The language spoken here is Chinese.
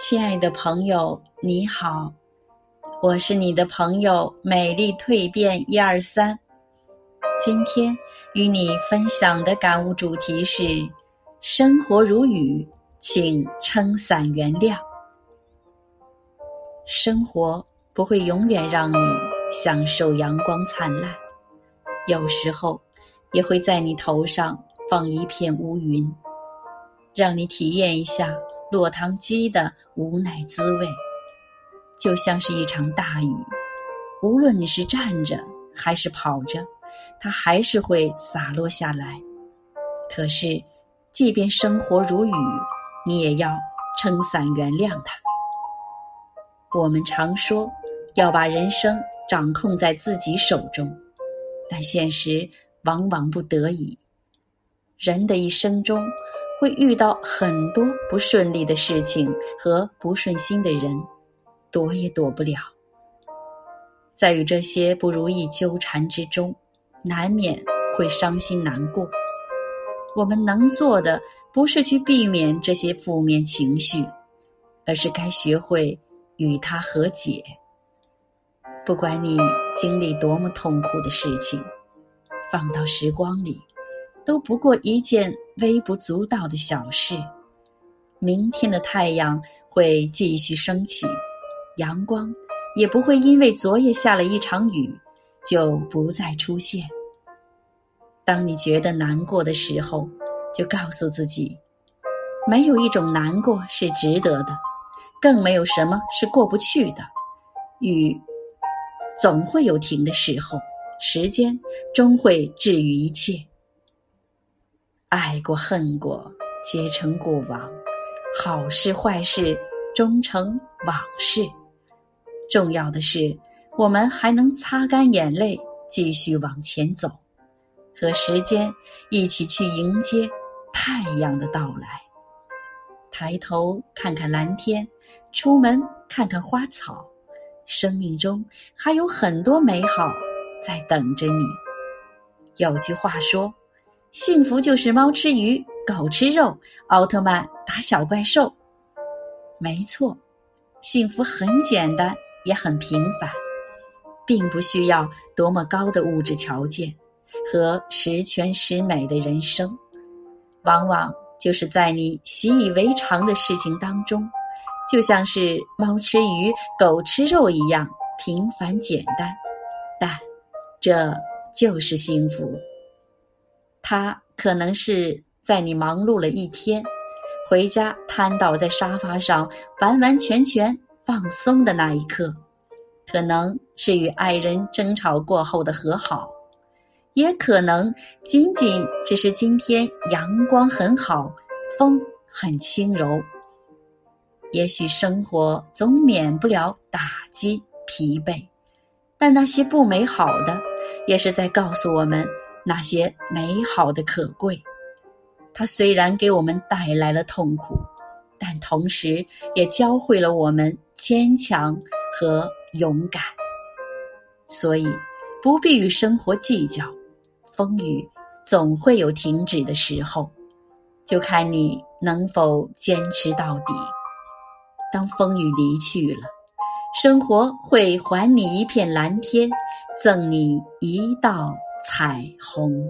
亲爱的朋友，你好，我是你的朋友美丽蜕变一二三。今天与你分享的感悟主题是：生活如雨，请撑伞原谅。生活不会永远让你享受阳光灿烂，有时候也会在你头上放一片乌云，让你体验一下。落汤鸡的无奈滋味，就像是一场大雨，无论你是站着还是跑着，它还是会洒落下来。可是，即便生活如雨，你也要撑伞原谅它。我们常说要把人生掌控在自己手中，但现实往往不得已。人的一生中。会遇到很多不顺利的事情和不顺心的人，躲也躲不了。在与这些不如意纠缠之中，难免会伤心难过。我们能做的不是去避免这些负面情绪，而是该学会与他和解。不管你经历多么痛苦的事情，放到时光里。都不过一件微不足道的小事，明天的太阳会继续升起，阳光也不会因为昨夜下了一场雨就不再出现。当你觉得难过的时候，就告诉自己，没有一种难过是值得的，更没有什么是过不去的。雨总会有停的时候，时间终会治愈一切。爱过恨过，皆成过往；好事坏事，终成往事。重要的是，我们还能擦干眼泪，继续往前走，和时间一起去迎接太阳的到来。抬头看看蓝天，出门看看花草，生命中还有很多美好在等着你。有句话说。幸福就是猫吃鱼，狗吃肉，奥特曼打小怪兽。没错，幸福很简单，也很平凡，并不需要多么高的物质条件和十全十美的人生，往往就是在你习以为常的事情当中，就像是猫吃鱼，狗吃肉一样平凡简单，但这就是幸福。他可能是在你忙碌了一天，回家瘫倒在沙发上，完完全全放松的那一刻；可能是与爱人争吵过后的和好，也可能仅仅只是今天阳光很好，风很轻柔。也许生活总免不了打击、疲惫，但那些不美好的，也是在告诉我们。那些美好的可贵，它虽然给我们带来了痛苦，但同时也教会了我们坚强和勇敢。所以，不必与生活计较，风雨总会有停止的时候，就看你能否坚持到底。当风雨离去了，生活会还你一片蓝天，赠你一道。彩虹。